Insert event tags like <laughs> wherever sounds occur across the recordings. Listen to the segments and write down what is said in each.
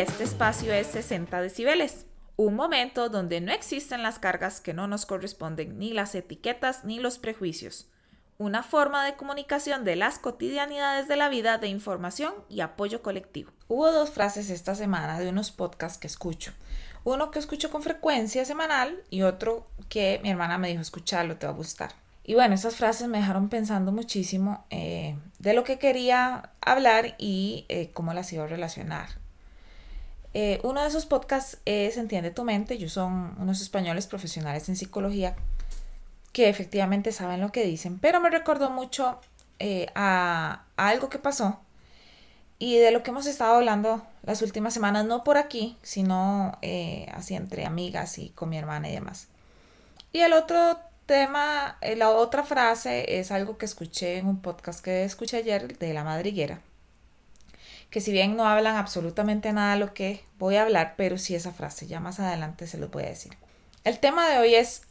este espacio es 60 decibeles, un momento donde no existen las cargas que no nos corresponden, ni las etiquetas ni los prejuicios. Una forma de comunicación de las cotidianidades de la vida de información y apoyo colectivo. Hubo dos frases esta semana de unos podcasts que escucho. Uno que escucho con frecuencia semanal y otro que mi hermana me dijo escucharlo, te va a gustar. Y bueno, esas frases me dejaron pensando muchísimo eh, de lo que quería hablar y eh, cómo las iba a relacionar. Eh, uno de esos podcasts es Entiende tu mente. Ellos son unos españoles profesionales en psicología que efectivamente saben lo que dicen, pero me recordó mucho a, algo que pasó y de lo que hemos estado hablando las últimas semanas, no por aquí, sino así entre amigas y con mi hermana y demás. Y el otro tema, eh, la otra frase es algo que escuché en un podcast que escuché ayer de La Madriguera, que si bien no hablan absolutamente nada de lo que voy a hablar, pero sí esa frase, ya más adelante se los voy a decir. El tema de hoy es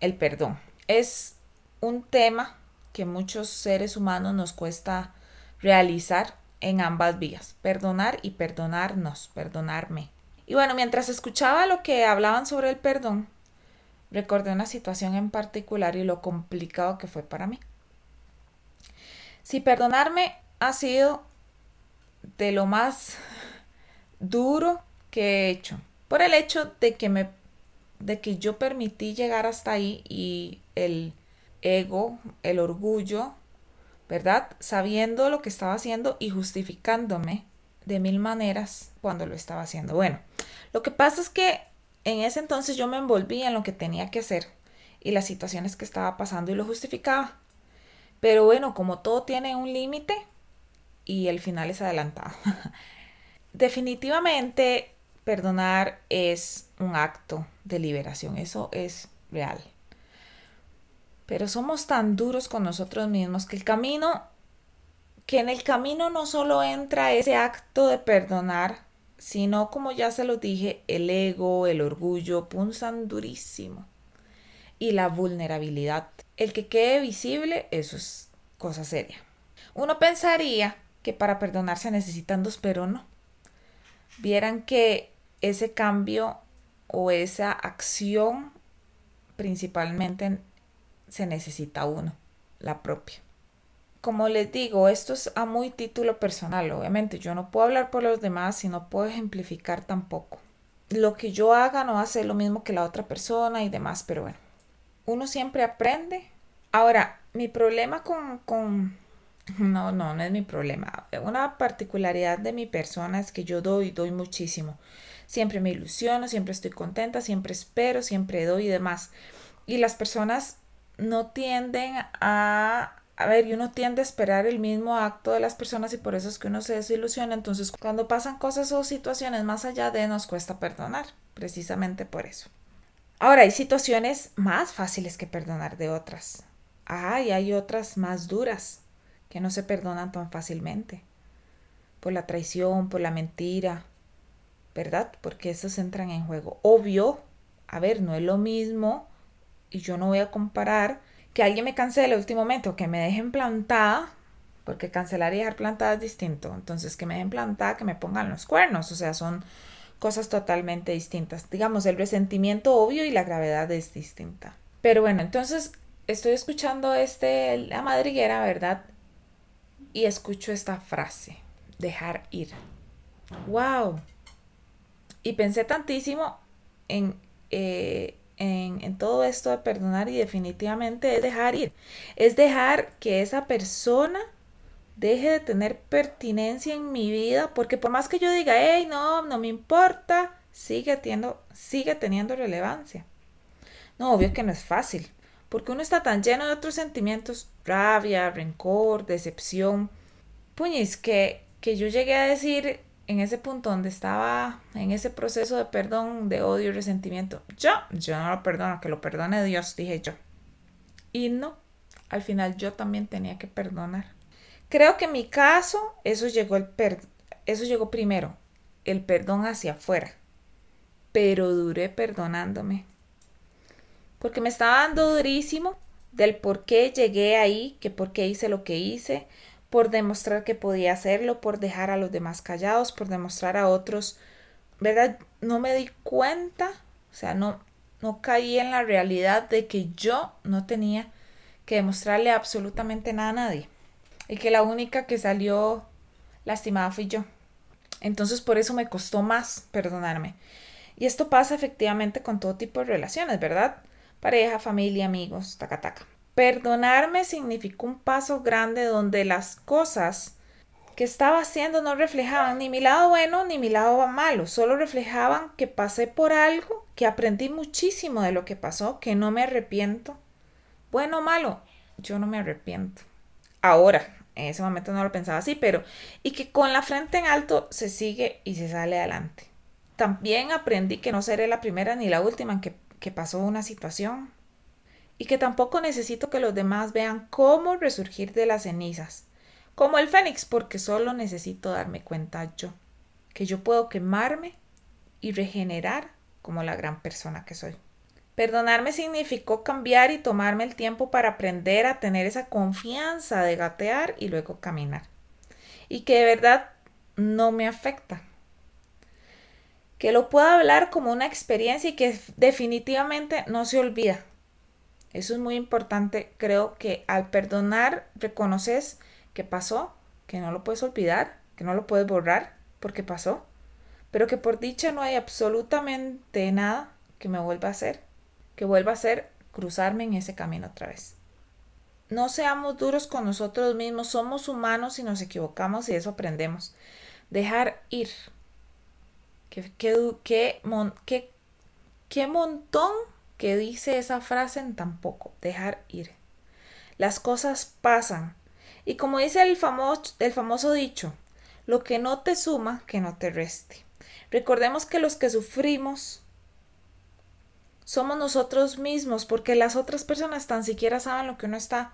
el perdón. Es un tema que muchos seres humanos nos cuesta realizar en ambas vías, perdonar y perdonarnos, perdonarme. Y bueno, mientras escuchaba lo que hablaban sobre el perdón, recordé una situación en particular y lo complicado que fue para mí. Si perdonarme ha sido de lo más <laughs> duro que he hecho, por el hecho de que me de que yo permití llegar hasta ahí y el ego, el orgullo, ¿verdad? Sabiendo lo que estaba haciendo y justificándome de mil maneras cuando lo estaba haciendo. Bueno, lo que pasa es que en ese entonces yo me envolví en lo que tenía que hacer y las situaciones que estaba pasando y lo justificaba. Pero bueno, como todo tiene un límite y el final es adelantado. <laughs> Definitivamente perdonar es un acto de liberación, eso es real. Pero somos tan duros con nosotros mismos que el camino, que en el camino no solo entra ese acto de perdonar, sino como ya se lo dije, el ego, el orgullo punzan durísimo. Y la vulnerabilidad. El que quede visible, eso es cosa seria. Uno pensaría que para perdonar se necesitan dos, pero no. Vieran que ese cambio o esa acción principalmente se necesita uno, la propia como les digo, esto es a muy título personal. Obviamente yo no puedo hablar por los demás y no puedo ejemplificar tampoco. Lo que yo haga no va a ser lo mismo que la otra persona y demás, pero bueno, uno siempre aprende. Ahora, mi problema con, con... <laughs> No, no, no es mi problema. Una particularidad de mi persona es que yo doy, doy muchísimo. Siempre me ilusiono, siempre estoy contenta, siempre espero, siempre doy y demás. Y las personas no tienden a a ver, y uno tiende a esperar el mismo acto de las personas y por eso es que uno se desilusiona. Entonces, cuando pasan cosas o situaciones más allá de, nos cuesta perdonar, precisamente por eso. Ahora, hay situaciones más fáciles que perdonar de otras. Ah, y hay otras más duras que no se perdonan tan fácilmente. Por la traición, por la mentira, ¿verdad? Porque esos entran en juego. Obvio, a ver, no es lo mismo y yo no voy a comparar que alguien me cancele el último momento, que me dejen plantada, porque cancelar y dejar plantada es distinto. Entonces, que me dejen plantada, que me pongan los cuernos, o sea, son cosas totalmente distintas. Digamos, el resentimiento obvio y la gravedad es distinta. Pero bueno, entonces estoy escuchando este, la madriguera, ¿verdad? Y escucho esta frase, dejar ir. ¡Wow! Y pensé tantísimo en eh, en, todo esto de perdonar y definitivamente es dejar ir. Es dejar que esa persona deje de tener pertinencia en mi vida, porque por más que yo diga, hey, no, no me importa, sigue teniendo, sigue teniendo relevancia. No, obvio que no es fácil, porque uno está tan lleno de otros sentimientos, rabia, rencor, decepción. Puñis, que, que yo llegué a decir, en ese punto donde estaba en ese proceso de perdón, de odio y resentimiento, yo, yo no lo perdono, que lo perdone Dios, dije yo. Y no, al final yo también tenía que perdonar. Creo que en mi caso eso llegó, el eso llegó primero, el perdón hacia afuera, pero duré perdonándome. Porque me estaba dando durísimo del por qué llegué ahí, que por qué hice lo que hice, por demostrar que podía hacerlo, por dejar a los demás callados, por demostrar a otros ¿verdad? No me di cuenta, o sea, no, no caí en la realidad de que yo no tenía que demostrarle absolutamente nada a nadie. Y que la única que salió lastimada fui yo. Entonces por eso me costó más perdonarme. Y esto pasa efectivamente con todo tipo de relaciones, ¿verdad? Pareja, familia, amigos, taca taca. Perdonarme significó un paso grande donde las cosas que estaba haciendo no reflejaban ni mi lado bueno ni mi lado malo, solo reflejaban que pasé por algo, que aprendí muchísimo de lo que pasó, que no me arrepiento. Bueno o malo, yo no me arrepiento. Ahora, en ese momento no lo pensaba así, pero y que con la frente en alto se sigue y se sale adelante. También aprendí que no seré la primera ni la última en que, que pasó una situación y que tampoco necesito que los demás vean cómo resurgir de las cenizas como el fénix, porque solo necesito darme cuenta yo, que yo puedo quemarme y regenerar como la gran persona que soy. Perdonarme significó cambiar y tomarme el tiempo para aprender a tener esa confianza de gatear y luego caminar. Y que de verdad no me afecta. Que lo pueda hablar como una experiencia y que definitivamente no se olvida. Eso es muy importante. Creo que al perdonar reconoces que pasó, que no lo puedes olvidar, que no lo puedes borrar porque pasó, pero que por dicha no hay absolutamente nada que me vuelva a hacer, que vuelva a hacer cruzarme en ese camino otra vez. No seamos duros con nosotros mismos, somos humanos y nos equivocamos y eso aprendemos. Dejar ir. Qué, qué, qué, qué montón que dice esa frase en tan poco. Dejar ir. Las cosas pasan, y como dice el famoso, el famoso dicho, lo que no te suma, que no te reste. Recordemos que los que sufrimos somos nosotros mismos, porque las otras personas tan siquiera saben lo que uno está,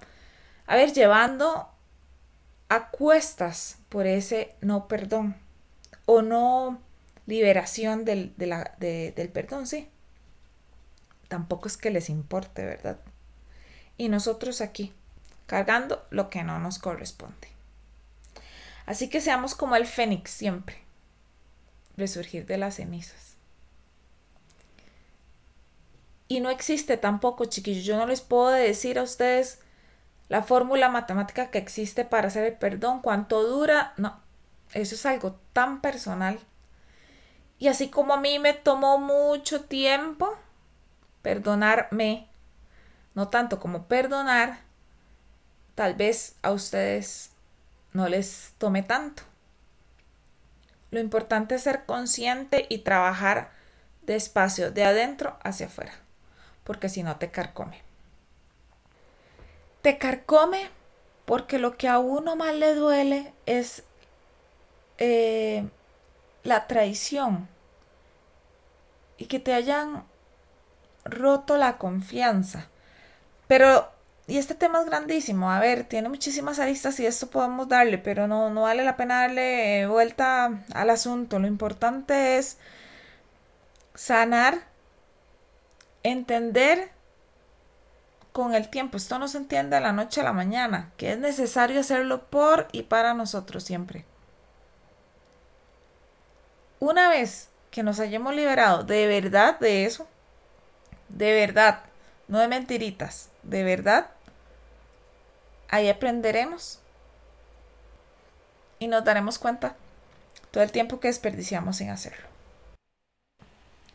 a ver, llevando a cuestas por ese no perdón o no liberación del, del perdón, sí. Tampoco es que les importe, ¿verdad? Y nosotros aquí, cargando lo que no nos corresponde. Así que seamos como el fénix siempre, resurgir de las cenizas. Y no existe tampoco, chiquillos, yo no les puedo decir a ustedes la fórmula matemática que existe para hacer el perdón, cuánto dura, no, eso es algo tan personal. Y así como a mí me tomó mucho tiempo perdonarme, no tanto como perdonar, tal vez a ustedes no les tome tanto. Lo importante es ser consciente y trabajar despacio, de adentro hacia afuera, porque si no te carcome. Te carcome porque lo que a uno más le duele es eh, la traición y que te hayan roto la confianza. Pero y este tema es grandísimo. A ver, tiene muchísimas aristas y esto podemos darle, pero no, no vale la pena darle vuelta al asunto. Lo importante es sanar, entender con el tiempo. Esto no se entiende de la noche a la mañana, que es necesario hacerlo por y para nosotros siempre. Una vez que nos hayamos liberado de verdad de eso, de verdad, no de mentiritas, de verdad, ahí aprenderemos y nos daremos cuenta todo el tiempo que desperdiciamos sin hacerlo.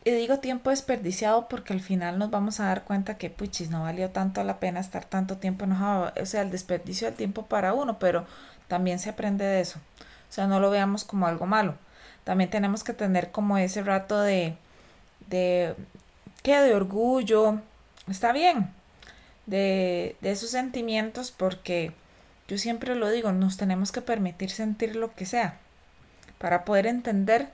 Y digo tiempo desperdiciado porque al final nos vamos a dar cuenta que puchis no valió tanto la pena estar tanto tiempo enojado, o sea, el desperdicio del tiempo para uno, pero también se aprende de eso. O sea, no lo veamos como algo malo. También tenemos que tener como ese rato de de que de orgullo, está bien, de, de esos sentimientos porque yo siempre lo digo, nos tenemos que permitir sentir lo que sea para poder entender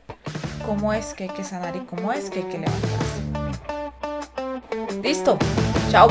cómo es que hay que sanar y cómo es que hay que levantarse. Listo, chao.